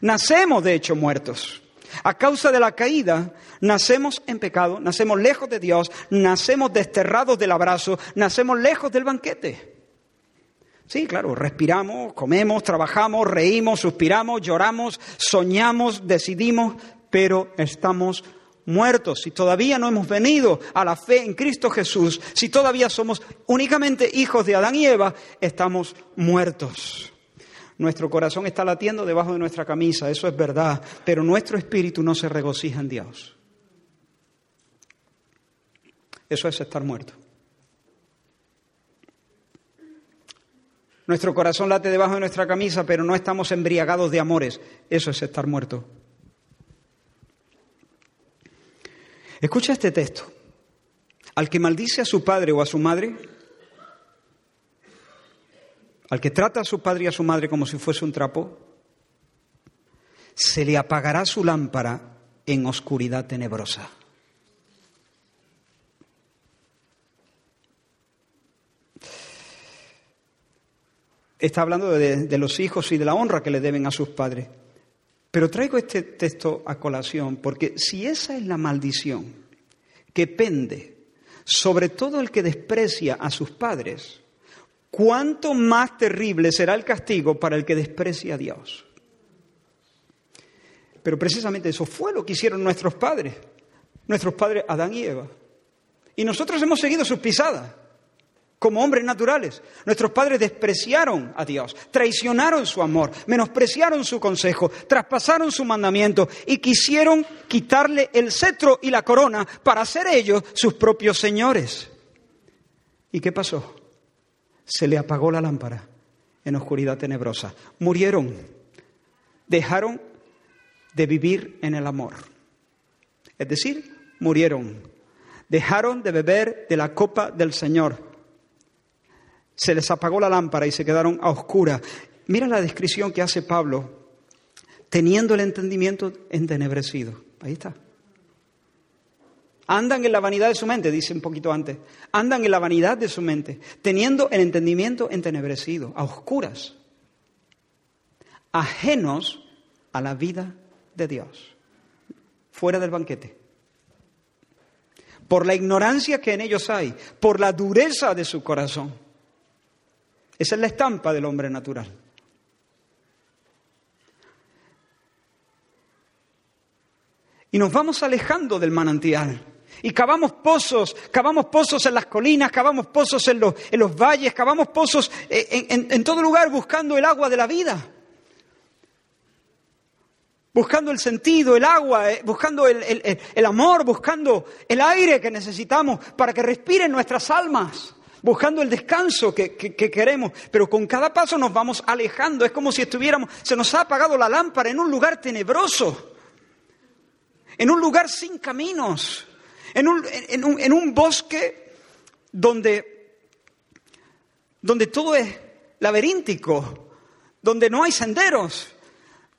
Nacemos, de hecho, muertos. A causa de la caída, nacemos en pecado, nacemos lejos de Dios, nacemos desterrados del abrazo, nacemos lejos del banquete. Sí, claro, respiramos, comemos, trabajamos, reímos, suspiramos, lloramos, soñamos, decidimos, pero estamos muertos. Si todavía no hemos venido a la fe en Cristo Jesús, si todavía somos únicamente hijos de Adán y Eva, estamos muertos. Nuestro corazón está latiendo debajo de nuestra camisa, eso es verdad, pero nuestro espíritu no se regocija en Dios. Eso es estar muerto. Nuestro corazón late debajo de nuestra camisa, pero no estamos embriagados de amores. Eso es estar muerto. Escucha este texto. Al que maldice a su padre o a su madre, al que trata a su padre y a su madre como si fuese un trapo, se le apagará su lámpara en oscuridad tenebrosa. Está hablando de, los hijos y de la honra que le deben a sus padres. Pero traigo este texto a colación porque si esa es la maldición que pende sobre todo el que desprecia a sus padres, ¿cuánto más terrible será el castigo para el que desprecia a Dios? Pero precisamente eso fue lo que hicieron nuestros padres, nuestros padres Adán y Eva. Y nosotros hemos seguido sus pisadas como hombres naturales. Nuestros padres despreciaron a Dios, traicionaron su amor, menospreciaron su consejo, traspasaron su mandamiento y quisieron quitarle el cetro y la corona para ser ellos sus propios señores. ¿Y qué pasó? Se le apagó la lámpara en oscuridad tenebrosa. Murieron, dejaron de vivir en el amor. Es decir, murieron, dejaron de beber de la copa del Señor se les apagó la lámpara y se quedaron a oscuras. Mira la descripción que hace Pablo, teniendo el entendimiento entenebrecido. Ahí está. Andan en la vanidad de su mente, dice un poquito antes. Andan en la vanidad de su mente, teniendo el entendimiento entenebrecido, a oscuras, ajenos a la vida de Dios, fuera del banquete. Por la ignorancia que en ellos hay, por la dureza de su corazón. Esa es la estampa del hombre natural. Y nos vamos alejando del manantial. Y cavamos pozos, cavamos pozos en las colinas, cavamos pozos en los, en los valles, cavamos pozos en, todo lugar buscando el agua de la vida. Buscando el sentido, el agua, eh, buscando el, el amor, buscando el aire que necesitamos para que respiren nuestras almas buscando el descanso que, queremos, pero con cada paso nos vamos alejando. Es como si estuviéramos, se nos ha apagado la lámpara en un lugar tenebroso, en un lugar sin caminos, en un, en un, bosque donde, donde todo es laberíntico, donde no hay senderos,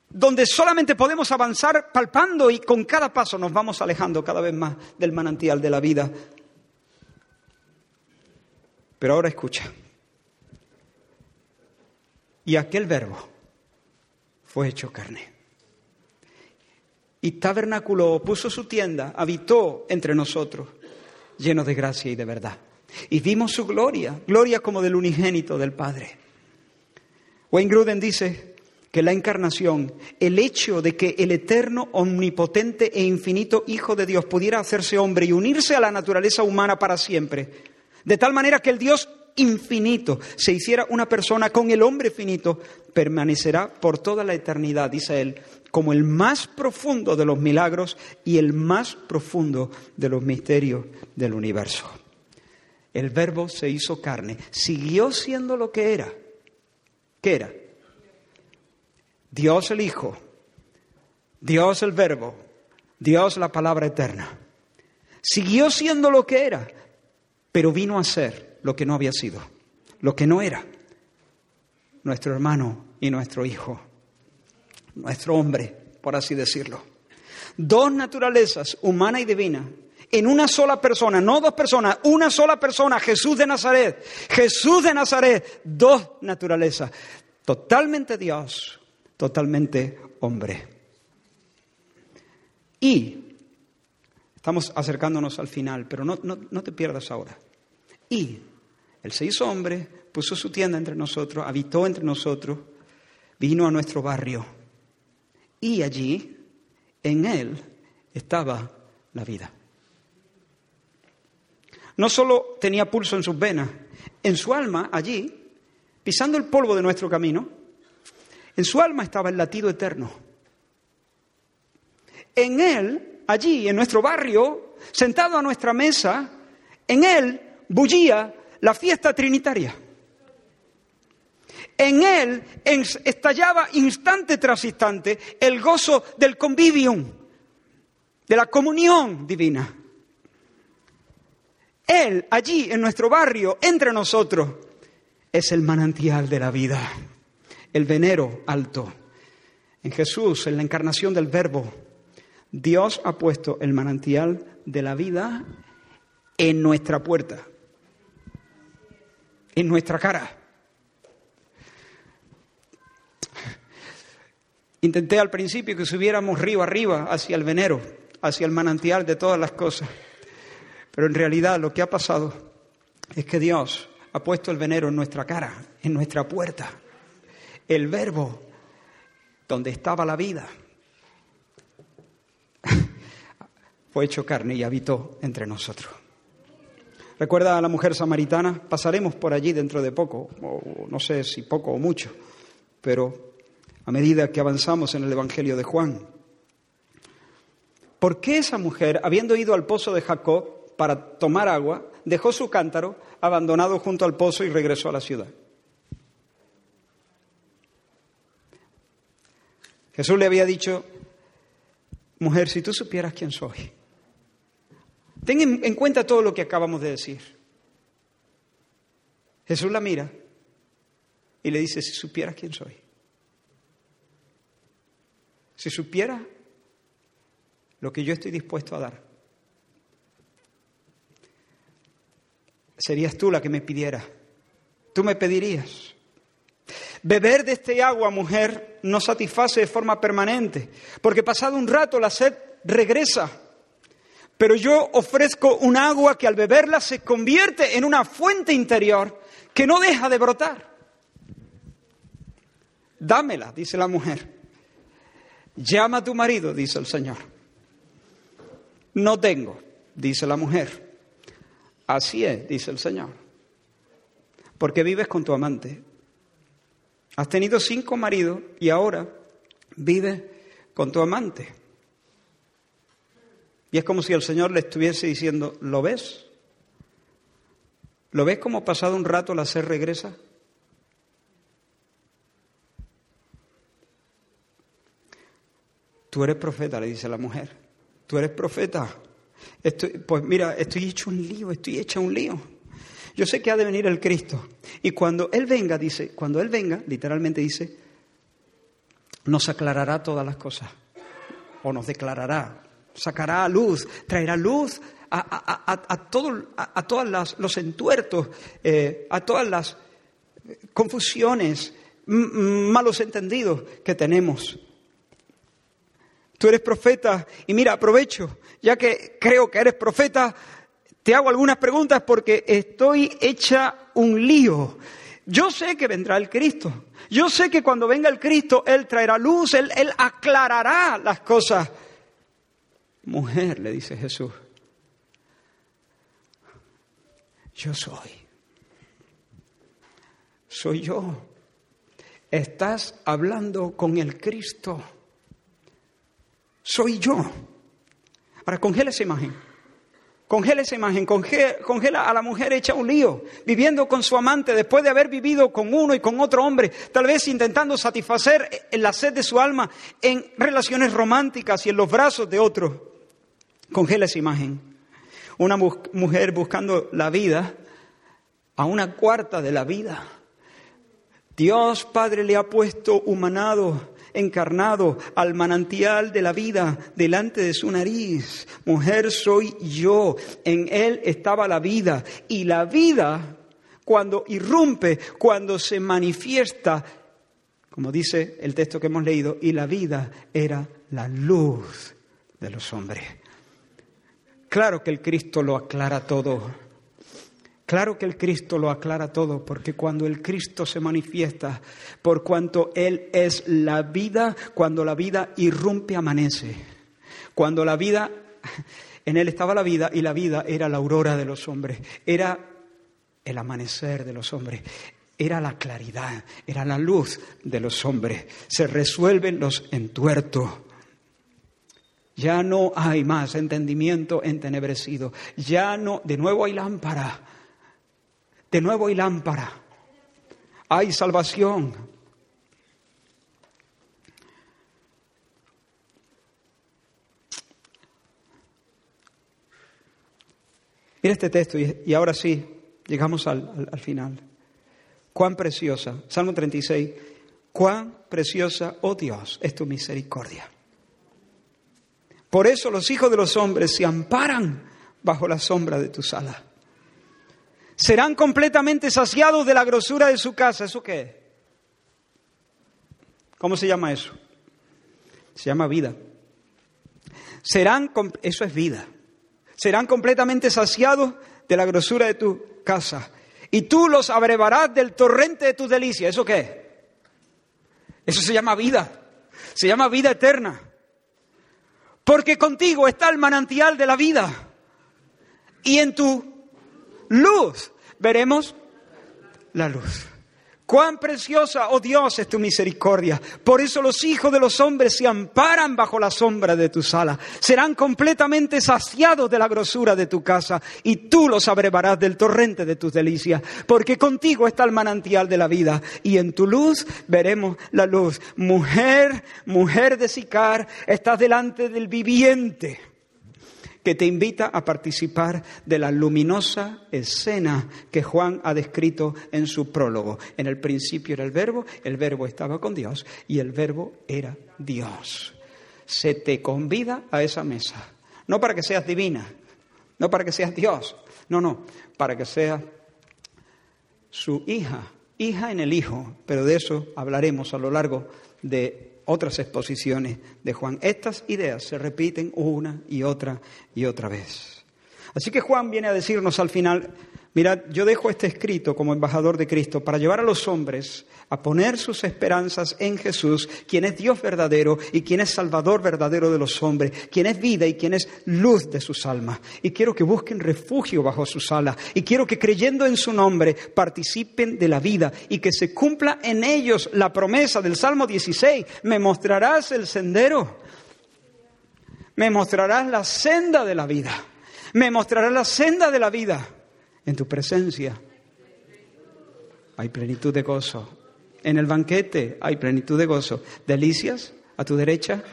donde solamente podemos avanzar palpando y con cada paso nos vamos alejando cada vez más del manantial de la vida pero ahora escucha. Y aquel verbo fue hecho carne. Y tabernáculo puso su tienda, habitó entre nosotros, lleno de gracia y de verdad. Y vimos su gloria, gloria como del unigénito del Padre. Wayne Gruden dice que la encarnación, el hecho de que el eterno, omnipotente e infinito Hijo de Dios pudiera hacerse hombre y unirse a la naturaleza humana para siempre, de tal manera que el Dios infinito se hiciera una persona con el hombre finito, permanecerá por toda la eternidad, dice él, como el más profundo de los milagros y el más profundo de los misterios del universo. El verbo se hizo carne, siguió siendo lo que era. ¿Qué era? Dios el Hijo, Dios el Verbo, Dios la palabra eterna. Siguió siendo lo que era, pero vino a ser lo que no había sido, lo que no era, nuestro hermano y nuestro hijo, nuestro hombre, por así decirlo. Dos naturalezas, humana y divina, en una sola persona, no dos personas, una sola persona, Jesús de Nazaret. Jesús de Nazaret, dos naturalezas, totalmente Dios, totalmente hombre. Y, estamos acercándonos al final, pero no, no, te pierdas ahora. Y, Él se hizo hombre, puso su tienda entre nosotros, habitó entre nosotros, vino a nuestro barrio. Y allí, en Él, estaba la vida. No solo tenía pulso en sus venas, en su alma, allí, pisando el polvo de nuestro camino, en su alma estaba el latido eterno. En él, allí, en nuestro barrio, sentado a nuestra mesa, en él bullía la fiesta trinitaria. En él estallaba instante tras instante el gozo del convivium, de la comunión divina. Él, allí, en nuestro barrio, entre nosotros, es el manantial de la vida, el venero alto. En Jesús, en la encarnación del Verbo, Dios ha puesto el manantial de la vida en nuestra puerta, en nuestra cara. Intenté al principio que subiéramos río arriba hacia el venero, hacia el manantial de todas las cosas. Pero en realidad lo que ha pasado es que Dios ha puesto el venero en nuestra cara, en nuestra puerta. El verbo donde estaba la vida fue hecho carne y habitó entre nosotros. ¿Recuerda a la mujer samaritana? Pasaremos por allí dentro de poco, o no sé si poco o mucho, pero a medida que avanzamos en el Evangelio de Juan. ¿Por qué esa mujer, habiendo ido al pozo de Jacob, para tomar agua, dejó su cántaro abandonado junto al pozo y regresó a la ciudad. Jesús le había dicho, mujer, si tú supieras quién soy, ten en cuenta todo lo que acabamos de decir. Jesús la mira y le dice, si supieras quién soy, si supieras lo que yo estoy dispuesto a dar, serías tú la que me pidiera. Tú me pedirías. Beber de este agua, mujer, no satisface de forma permanente, porque pasado un rato la sed regresa. Pero yo ofrezco un agua que al beberla se convierte en una fuente interior que no deja de brotar. Dámela, dice la mujer. Llama a tu marido, dice el Señor. No tengo, dice la mujer. Así es, dice el Señor. Porque vives con tu amante. Has tenido cinco maridos y ahora vives con tu amante. Y es como si el Señor le estuviese diciendo, ¿lo ves? ¿Lo ves como pasado un rato la sed regresa? Tú eres profeta, le dice la mujer. Tú eres profeta pues mira, estoy hecho un lío, estoy hecha un lío. Yo sé que ha de venir el Cristo. Y cuando Él venga, dice, cuando Él venga, literalmente dice, nos aclarará todas las cosas. O nos declarará, sacará a luz, traerá luz a, a, todos los entuertos, eh, a todas las confusiones, malos entendidos que tenemos. Tú eres profeta y mira, aprovecho, ya que creo que eres profeta, te hago algunas preguntas porque estoy hecha un lío. Yo sé que vendrá el Cristo. Yo sé que cuando venga el Cristo, Él traerá luz, Él, Él aclarará las cosas. Mujer, le dice Jesús, yo soy. Soy yo. Estás hablando con el Cristo soy yo. Ahora, congela esa imagen. Congela esa imagen, congela, a la mujer hecha un lío, viviendo con su amante después de haber vivido con uno y con otro hombre, tal vez intentando satisfacer la sed de su alma en relaciones románticas y en los brazos de otro. Congela esa imagen. Una mujer buscando la vida a una cuarta de la vida. Dios Padre le ha puesto humanado encarnado al manantial de la vida delante de su nariz. Mujer soy yo, en él estaba la vida y la vida cuando irrumpe, cuando se manifiesta, como dice el texto que hemos leído, y la vida era la luz de los hombres. Claro que el Cristo lo aclara todo. Claro que el Cristo lo aclara todo, porque cuando el Cristo se manifiesta, por cuanto Él es la vida, cuando la vida irrumpe, amanece. Cuando la vida, en Él estaba la vida y la vida era la aurora de los hombres, era el amanecer de los hombres, era la claridad, era la luz de los hombres. Se resuelven los entuertos. Ya no hay más entendimiento entenebrecido. Ya no, de nuevo hay lámpara de nuevo hay lámpara, hay salvación. Mira este texto y, ahora sí, llegamos al, al final. Cuán preciosa, Salmo 36, cuán preciosa, oh Dios, es tu misericordia. Por eso los hijos de los hombres se amparan bajo la sombra de tus alas serán completamente saciados de la grosura de su casa. ¿Eso qué? ¿Cómo se llama eso? Se llama vida. Serán, eso es vida. Serán completamente saciados de la grosura de tu casa. Y tú los abrevarás del torrente de tus delicias. ¿Eso qué? Eso se llama vida. Se llama vida eterna. Porque contigo está el manantial de la vida. Y en tu luz veremos la luz. Cuán preciosa, oh Dios, es tu misericordia. Por eso los hijos de los hombres se amparan bajo la sombra de tu sala. Serán completamente saciados de la grosura de tu casa y tú los abrevarás del torrente de tus delicias. Porque contigo está el manantial de la vida y en tu luz veremos la luz. Mujer, mujer de Sicar, estás delante del viviente que te invita a participar de la luminosa escena que Juan ha descrito en su prólogo. En el principio era el verbo, el verbo estaba con Dios y el verbo era Dios. Se te convida a esa mesa, no para que seas divina, no para que seas Dios, no, no, para que seas su hija, hija en el Hijo, pero de eso hablaremos a lo largo de otras exposiciones de Juan. Estas ideas se repiten una y otra y otra vez. Así que Juan viene a decirnos al final, mirad, yo dejo este escrito como embajador de Cristo para llevar a los hombres a poner sus esperanzas en Jesús, quien es Dios verdadero y quien es Salvador verdadero de los hombres, quien es vida y quien es luz de sus almas. Y quiero que busquen refugio bajo sus alas. Y quiero que creyendo en su nombre participen de la vida y que se cumpla en ellos la promesa del Salmo 16. Me mostrarás el sendero. Me mostrarás la senda de la vida. Me mostrarás la senda de la vida. En tu presencia. Hay plenitud de gozo. En el banquete hay plenitud de gozo, delicias a tu derecha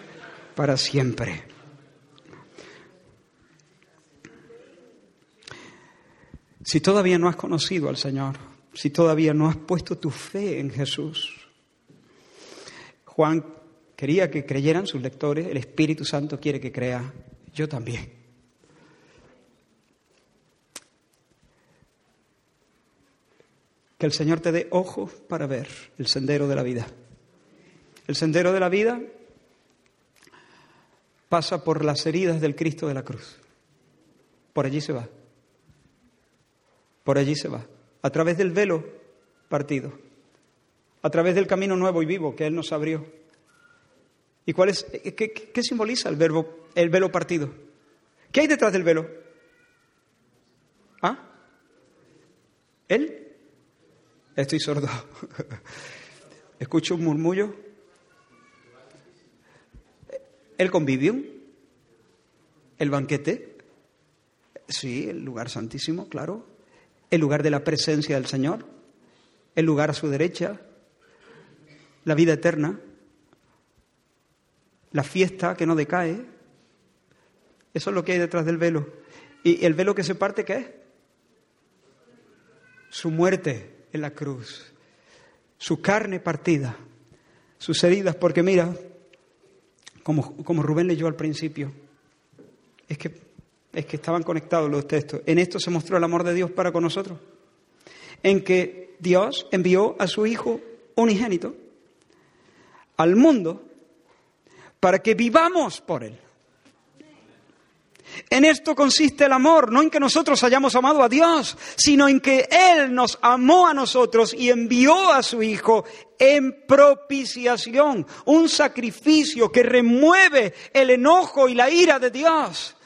para siempre. Si todavía no has conocido al Señor, si todavía no has puesto tu fe en Jesús, Juan quería que creyeran sus lectores, el Espíritu Santo quiere que crea, yo también. Que el Señor te dé ojos para ver el sendero de la vida. El sendero de la vida pasa por las heridas del Cristo de la cruz. Por allí se va. Por allí se va. A través del velo partido. A través del camino nuevo y vivo que Él nos abrió. ¿Y cuál es? ¿Qué, qué simboliza el, verbo, el velo partido? ¿Qué hay detrás del velo? ¿Ah? Él Estoy sordo. Escucho un murmullo. El convivio, el banquete, sí, el lugar santísimo, claro, el lugar de la presencia del Señor, el lugar a su derecha, la vida eterna, la fiesta que no decae. Eso es lo que hay detrás del velo. ¿Y el velo que se parte qué es? Su muerte en la cruz, su carne partida, sus heridas, porque mira, como, como Rubén leyó al principio, es que, es que estaban conectados los textos. En esto se mostró el amor de Dios para con nosotros, en que Dios envió a su Hijo unigénito al mundo para que vivamos por Él. En esto consiste el amor, no en que nosotros hayamos amado a Dios, sino en que Él nos amó a nosotros y envió a su Hijo en propiciación, un sacrificio que remueve el enojo y la ira de Dios,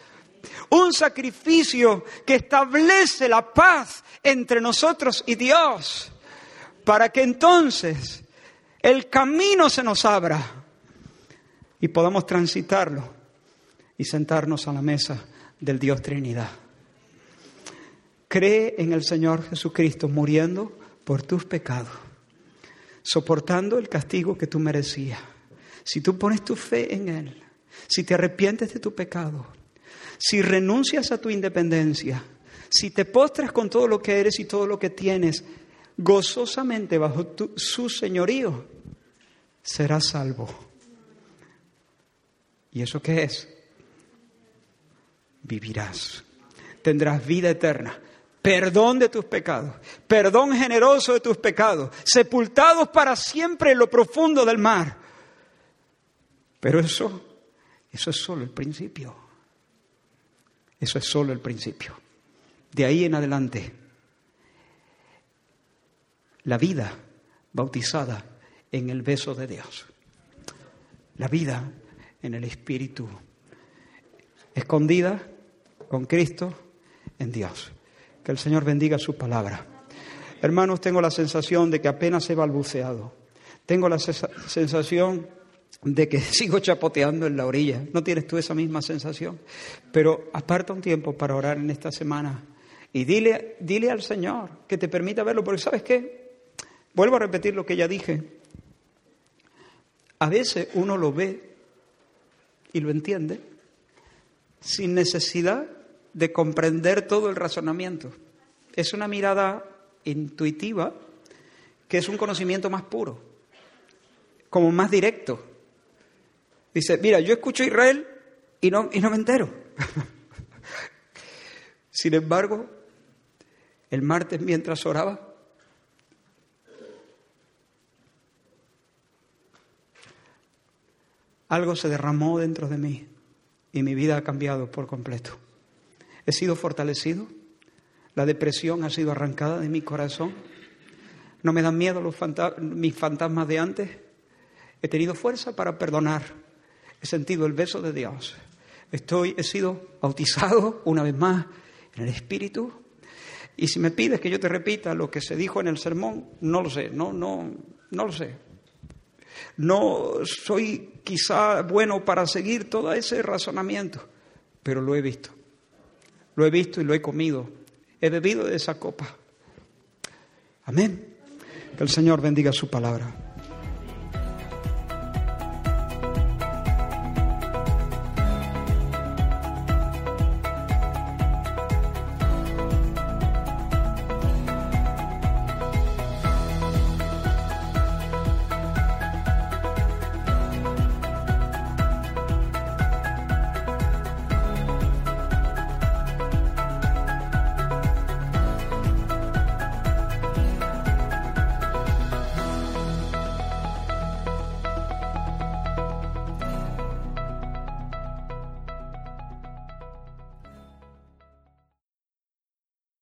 un sacrificio que establece la paz entre nosotros y Dios, para que entonces el camino se nos abra y podamos transitarlo y sentarnos a la mesa del Dios Trinidad. Cree en el Señor Jesucristo muriendo por tus pecados, soportando el castigo que tú merecías. Si tú pones tu fe en Él, si te arrepientes de tu pecado, si renuncias a tu independencia, si te postras con todo lo que eres y todo lo que tienes, gozosamente bajo su señorío, serás salvo. ¿Y eso qué es? Vivirás. Tendrás vida eterna, perdón de tus pecados, perdón generoso de tus pecados, sepultados para siempre en lo profundo del mar. Pero eso, eso es solo el principio. Eso es solo el principio. De ahí en adelante, la vida bautizada en el beso de Dios. La vida en el Espíritu, escondida con Cristo en Dios. Que el Señor bendiga su palabra. Hermanos, tengo la sensación de que apenas he balbuceado. Tengo la sensación de que sigo chapoteando en la orilla. ¿No tienes tú esa misma sensación? Pero aparta un tiempo para orar en esta semana y dile, dile al Señor que te permita verlo, porque ¿sabes qué? Vuelvo a repetir lo que ya dije. A veces uno lo ve y lo entiende sin necesidad de comprender todo el razonamiento. Es una mirada intuitiva que es un conocimiento más puro, como más directo. Dice, mira, yo escucho Israel y no, y no me entero. Sin embargo, el martes mientras oraba, algo se derramó dentro de mí y mi vida ha cambiado por completo. He sido fortalecido, la depresión ha sido arrancada de mi corazón, no me dan miedo los mis fantasmas de antes, he tenido fuerza para perdonar, he sentido el beso de Dios, estoy, he sido bautizado una vez más en el Espíritu. Y si me pides que yo te repita lo que se dijo en el sermón, no lo sé, no, no, no lo sé. No soy quizá bueno para seguir todo ese razonamiento, pero lo he visto. Lo he visto y lo he comido. He bebido de esa copa. Amén. Que el Señor bendiga su palabra.